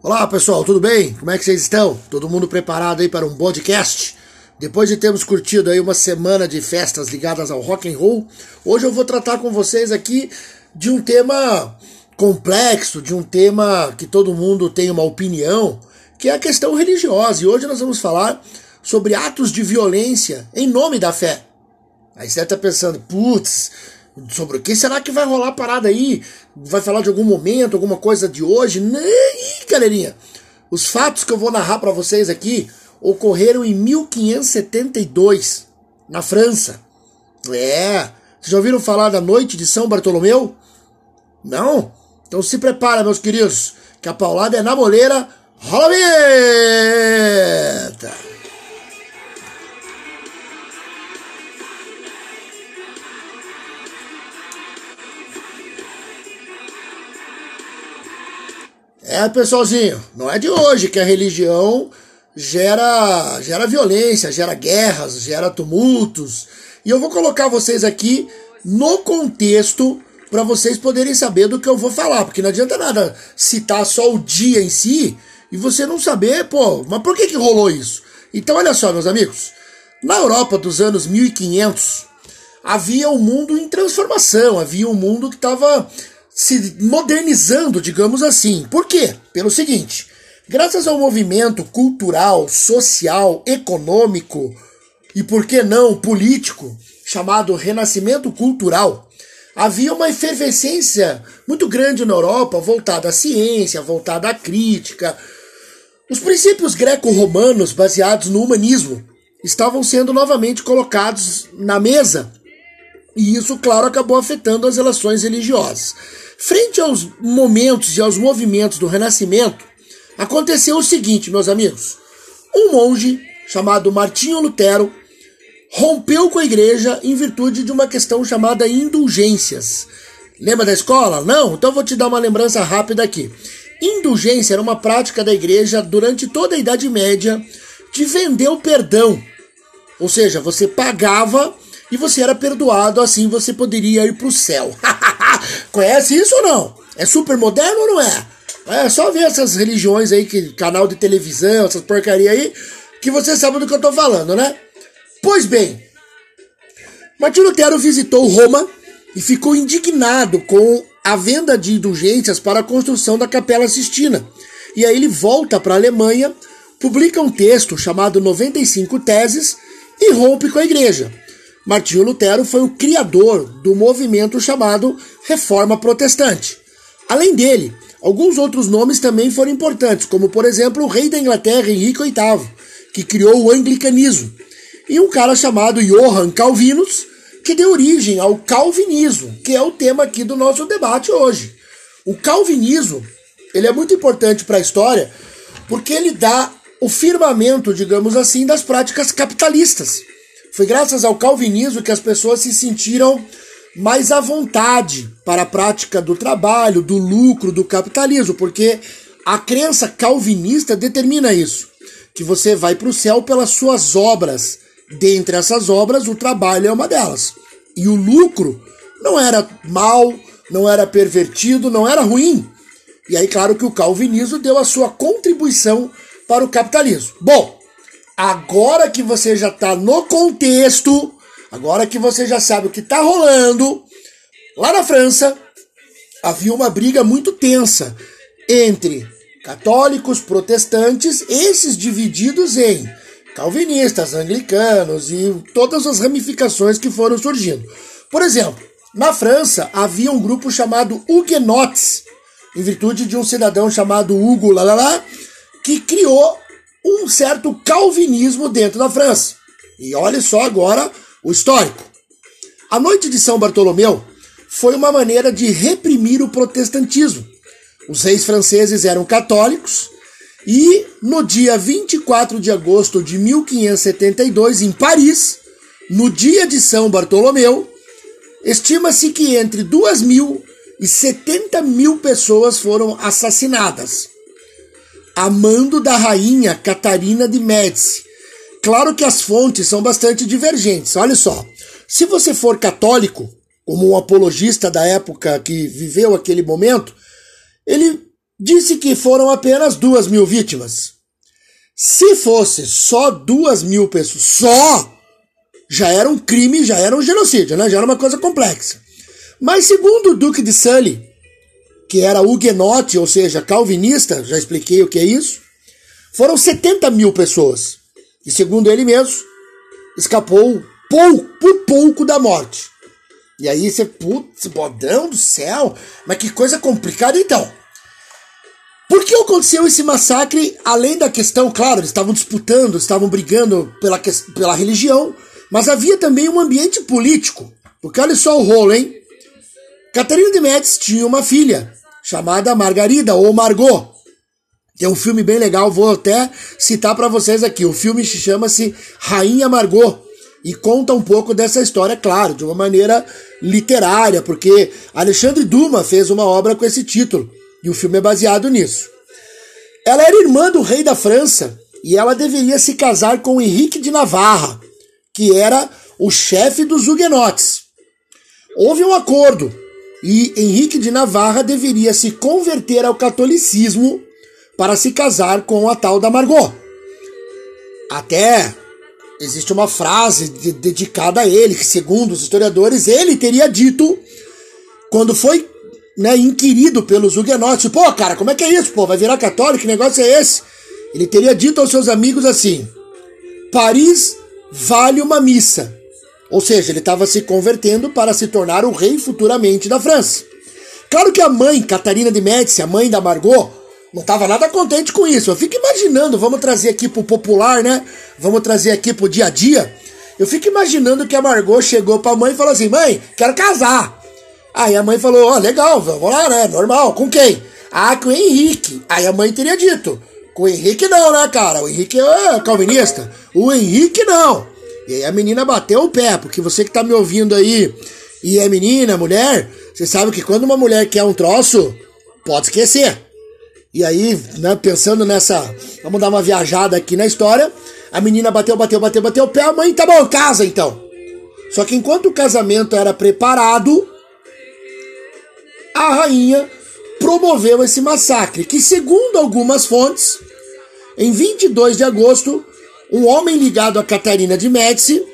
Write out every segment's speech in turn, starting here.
Olá pessoal, tudo bem? Como é que vocês estão? Todo mundo preparado aí para um podcast? Depois de termos curtido aí uma semana de festas ligadas ao rock and roll, hoje eu vou tratar com vocês aqui de um tema complexo, de um tema que todo mundo tem uma opinião, que é a questão religiosa. E hoje nós vamos falar sobre atos de violência em nome da fé. Aí você está pensando, putz, sobre o que será que vai rolar parada aí? Vai falar de algum momento, alguma coisa de hoje? Ih, galerinha, os fatos que eu vou narrar para vocês aqui ocorreram em 1572, na França. É, vocês já ouviram falar da noite de São Bartolomeu? Não? Então se prepara, meus queridos, que a paulada é na moleira, rola a vinheta! É, pessoalzinho, não é de hoje que a religião gera, gera violência, gera guerras, gera tumultos. E eu vou colocar vocês aqui no contexto para vocês poderem saber do que eu vou falar, porque não adianta nada citar só o dia em si e você não saber, pô, mas por que que rolou isso? Então olha só, meus amigos, na Europa dos anos 1500 havia um mundo em transformação, havia um mundo que estava se modernizando, digamos assim. Por quê? Pelo seguinte: graças ao movimento cultural, social, econômico e, por que não, político, chamado Renascimento Cultural, havia uma efervescência muito grande na Europa voltada à ciência, voltada à crítica. Os princípios greco-romanos baseados no humanismo estavam sendo novamente colocados na mesa. E isso, claro, acabou afetando as relações religiosas. Frente aos momentos e aos movimentos do Renascimento, aconteceu o seguinte, meus amigos. Um monge chamado Martinho Lutero rompeu com a igreja em virtude de uma questão chamada indulgências. Lembra da escola? Não? Então vou te dar uma lembrança rápida aqui. Indulgência era uma prática da igreja durante toda a Idade Média de vender o perdão. Ou seja, você pagava e você era perdoado, assim você poderia ir para o céu. Conhece isso ou não? É super moderno ou não é? É só ver essas religiões aí, que canal de televisão, essas porcaria aí, que você sabe do que eu tô falando, né? Pois bem, Martinho Lutero visitou Roma e ficou indignado com a venda de indulgências para a construção da Capela Sistina. E aí ele volta para a Alemanha, publica um texto chamado 95 Teses e rompe com a igreja. Martinho Lutero foi o criador do movimento chamado Reforma Protestante. Além dele, alguns outros nomes também foram importantes, como por exemplo o rei da Inglaterra Henrique VIII, que criou o anglicanismo, e um cara chamado Johann Calvinus, que deu origem ao calvinismo, que é o tema aqui do nosso debate hoje. O calvinismo, ele é muito importante para a história, porque ele dá o firmamento, digamos assim, das práticas capitalistas. Foi graças ao calvinismo que as pessoas se sentiram mais à vontade para a prática do trabalho, do lucro, do capitalismo, porque a crença calvinista determina isso, que você vai para o céu pelas suas obras. Dentre essas obras, o trabalho é uma delas. E o lucro não era mal, não era pervertido, não era ruim. E aí, claro que o calvinismo deu a sua contribuição para o capitalismo. Bom, agora que você já está no contexto, agora que você já sabe o que está rolando, lá na França havia uma briga muito tensa entre católicos, protestantes, esses divididos em calvinistas, anglicanos e todas as ramificações que foram surgindo. Por exemplo, na França havia um grupo chamado Huguenots, em virtude de um cidadão chamado Hugo Lalala, que criou um certo calvinismo dentro da França. E olhe só agora o histórico. A noite de São Bartolomeu foi uma maneira de reprimir o protestantismo. Os reis franceses eram católicos e no dia 24 de agosto de 1572, em Paris, no dia de São Bartolomeu, estima-se que entre 2 mil e 70 mil pessoas foram assassinadas a mando da rainha Catarina de Médici. Claro que as fontes são bastante divergentes. Olha só, se você for católico, como um apologista da época que viveu aquele momento, ele disse que foram apenas duas mil vítimas. Se fosse só duas mil pessoas, só, já era um crime, já era um genocídio, né? Já era uma coisa complexa. Mas segundo o Duque de Sully, que era huguenote, ou seja, calvinista, já expliquei o que é isso, foram 70 mil pessoas. E segundo ele mesmo, escapou pouco, por pouco da morte. E aí você, putz, bodão do céu, mas que coisa complicada então. Por que aconteceu esse massacre, além da questão, claro, eles estavam disputando, estavam brigando pela, pela religião, mas havia também um ambiente político. Porque olha só o rolo, hein? Catarina de Médici tinha uma filha, chamada Margarida, ou Margot. Tem um filme bem legal, vou até citar para vocês aqui. O filme chama-se Rainha Margot e conta um pouco dessa história, claro, de uma maneira literária, porque Alexandre Dumas fez uma obra com esse título e o filme é baseado nisso. Ela era irmã do rei da França e ela deveria se casar com Henrique de Navarra, que era o chefe dos huguenotes. Houve um acordo e Henrique de Navarra deveria se converter ao catolicismo para se casar com a tal da Margot. Até existe uma frase de, dedicada a ele, que segundo os historiadores, ele teria dito quando foi né, inquirido pelos huguenotes, pô, cara, como é que é isso, pô, vai virar católico, que negócio é esse? Ele teria dito aos seus amigos assim, Paris vale uma missa. Ou seja, ele estava se convertendo para se tornar o rei futuramente da França. Claro que a mãe, Catarina de Médici, a mãe da Margot, não estava nada contente com isso. Eu fico imaginando, vamos trazer aqui pro popular, né? Vamos trazer aqui pro dia a dia. Eu fico imaginando que a Margot chegou pra mãe e falou assim: mãe, quero casar. Aí a mãe falou: ó, oh, legal, vamos lá, né? Normal. Com quem? Ah, com o Henrique. Aí a mãe teria dito: com o Henrique não, né, cara? O Henrique é calvinista. O Henrique não. E aí a menina bateu o pé, porque você que tá me ouvindo aí e é menina, mulher, você sabe que quando uma mulher quer um troço, pode esquecer. E aí, né, pensando nessa. Vamos dar uma viajada aqui na história. A menina bateu, bateu, bateu, bateu o pé. A mãe, tá bom, casa então. Só que enquanto o casamento era preparado, a rainha promoveu esse massacre, que segundo algumas fontes, em 22 de agosto, um homem ligado a Catarina de Médici,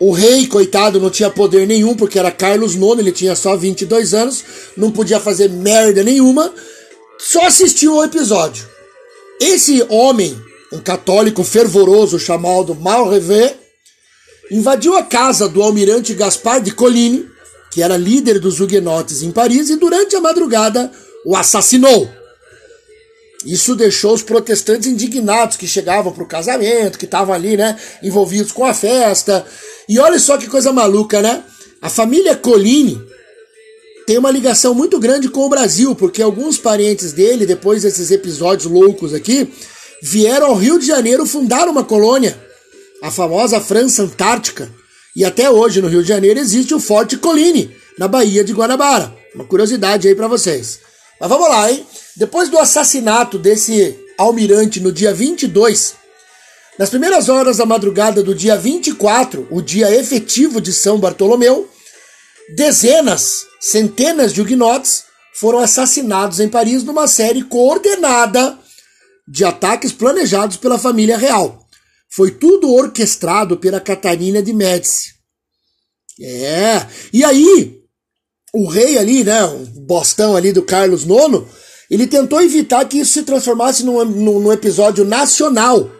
o rei, coitado, não tinha poder nenhum, porque era Carlos IX, ele tinha só 22 anos, não podia fazer merda nenhuma, só assistiu ao episódio. Esse homem, um católico fervoroso chamado Malrevé, invadiu a casa do almirante Gaspar de Coligny, que era líder dos huguenotes em Paris, e durante a madrugada o assassinou. Isso deixou os protestantes indignados que chegavam para o casamento, que estavam ali, né, envolvidos com a festa. E olha só que coisa maluca, né? A família Coligny tem uma ligação muito grande com o Brasil, porque alguns parentes dele, depois desses episódios loucos aqui, vieram ao Rio de Janeiro fundar uma colônia, a famosa França Antártica. E até hoje no Rio de Janeiro existe o Forte Colline, na Baía de Guanabara. Uma curiosidade aí para vocês. Mas vamos lá, hein? Depois do assassinato desse almirante no dia 22, nas primeiras horas da madrugada do dia 24, o dia efetivo de São Bartolomeu, Dezenas, centenas de huguenotes foram assassinados em Paris numa série coordenada de ataques planejados pela família real. Foi tudo orquestrado pela Catarina de Médici. É, e aí, o rei ali, né, o bostão ali do Carlos IX, ele tentou evitar que isso se transformasse num, num episódio nacional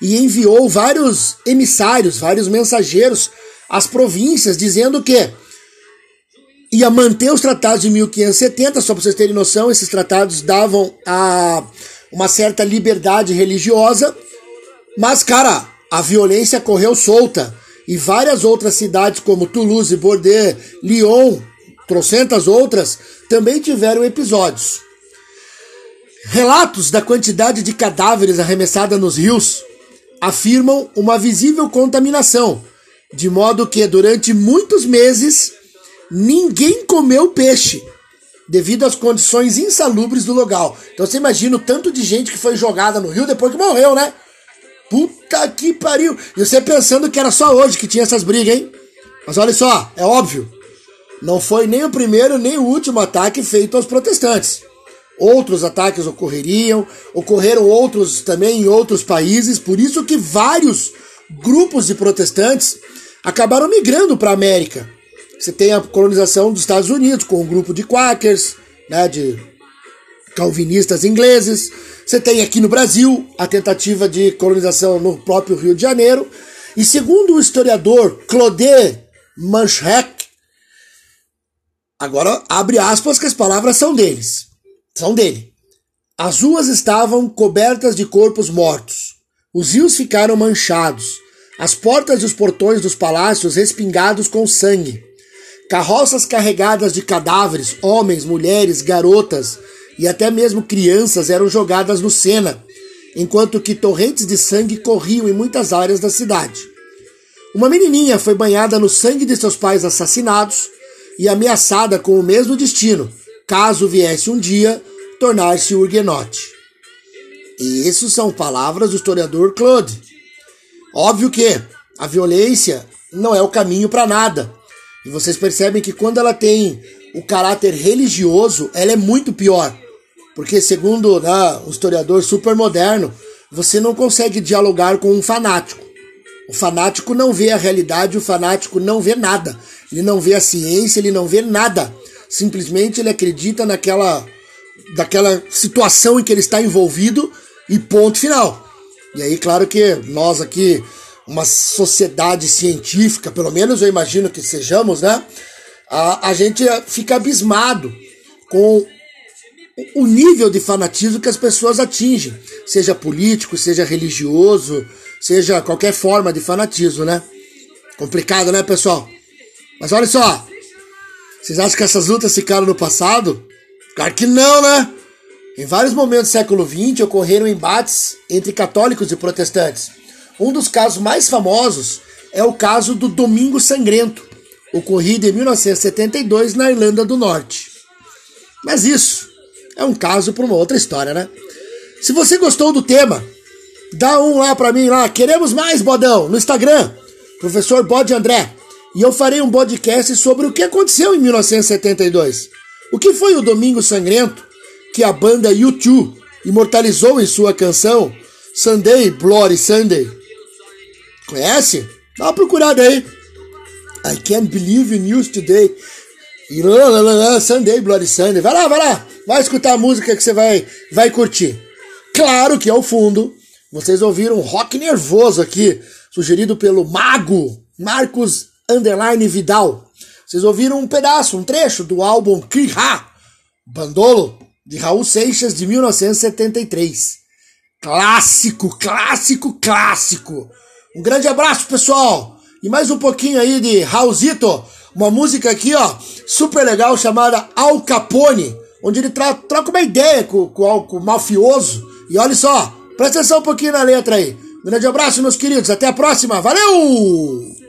e enviou vários emissários, vários mensageiros às províncias, dizendo que ia manter os tratados de 1570, só para vocês terem noção, esses tratados davam a uma certa liberdade religiosa, mas cara, a violência correu solta e várias outras cidades como Toulouse, Bordeaux, Lyon, trocentas outras também tiveram episódios. Relatos da quantidade de cadáveres arremessada nos rios afirmam uma visível contaminação, de modo que durante muitos meses ninguém comeu peixe devido às condições insalubres do local. Então você imagina o tanto de gente que foi jogada no rio depois que morreu, né? Puta que pariu! E você pensando que era só hoje que tinha essas brigas, hein? Mas olha só, é óbvio. Não foi nem o primeiro nem o último ataque feito aos protestantes. Outros ataques ocorreriam, ocorreram outros também em outros países, por isso que vários grupos de protestantes acabaram migrando para a América. Você tem a colonização dos Estados Unidos com um grupo de quakers, né, de calvinistas ingleses. Você tem aqui no Brasil a tentativa de colonização no próprio Rio de Janeiro. E segundo o historiador Claude Manchek, agora abre aspas que as palavras são deles, são dele. As ruas estavam cobertas de corpos mortos. Os rios ficaram manchados. As portas e os portões dos palácios respingados com sangue. Carroças carregadas de cadáveres, homens, mulheres, garotas e até mesmo crianças eram jogadas no Sena, enquanto que torrentes de sangue corriam em muitas áreas da cidade. Uma menininha foi banhada no sangue de seus pais assassinados e ameaçada com o mesmo destino, caso viesse um dia tornar-se huguenote. E isso são palavras do historiador Claude. Óbvio que a violência não é o caminho para nada. E vocês percebem que quando ela tem o caráter religioso, ela é muito pior. Porque, segundo né, um historiador super moderno, você não consegue dialogar com um fanático. O fanático não vê a realidade, o fanático não vê nada. Ele não vê a ciência, ele não vê nada. Simplesmente ele acredita naquela daquela situação em que ele está envolvido e ponto final. E aí, claro que nós aqui, uma sociedade científica, pelo menos eu imagino que sejamos, né? A, a gente fica abismado com o nível de fanatismo que as pessoas atingem, seja político, seja religioso, seja qualquer forma de fanatismo, né? Complicado, né, pessoal? Mas olha só, vocês acham que essas lutas ficaram no passado? Claro que não, né? Em vários momentos do século XX ocorreram embates entre católicos e protestantes. Um dos casos mais famosos é o caso do Domingo Sangrento, ocorrido em 1972 na Irlanda do Norte. Mas isso é um caso para uma outra história, né? Se você gostou do tema, dá um lá para mim lá. Queremos mais, Bodão, no Instagram, professor Bode André. E eu farei um podcast sobre o que aconteceu em 1972. O que foi o Domingo Sangrento que a banda U2 imortalizou em sua canção Sunday Bloody Sunday? Conhece? Dá uma procurada aí. I can't believe in news today. E lá, Sunday Bloody Sunday. Vai lá, vai lá. Vai escutar a música que você vai, vai curtir. Claro que ao fundo, vocês ouviram rock nervoso aqui, sugerido pelo Mago Marcos Underline Vidal. Vocês ouviram um pedaço, um trecho do álbum Kriha, Bandolo, de Raul Seixas, de 1973. Clássico, clássico, clássico. Um grande abraço, pessoal. E mais um pouquinho aí de Raulzito, uma música aqui, ó, super legal, chamada Al Capone onde ele troca uma ideia com, com, com o mafioso. E olha só, presta atenção um pouquinho na letra aí. Um grande abraço, meus queridos. Até a próxima. Valeu!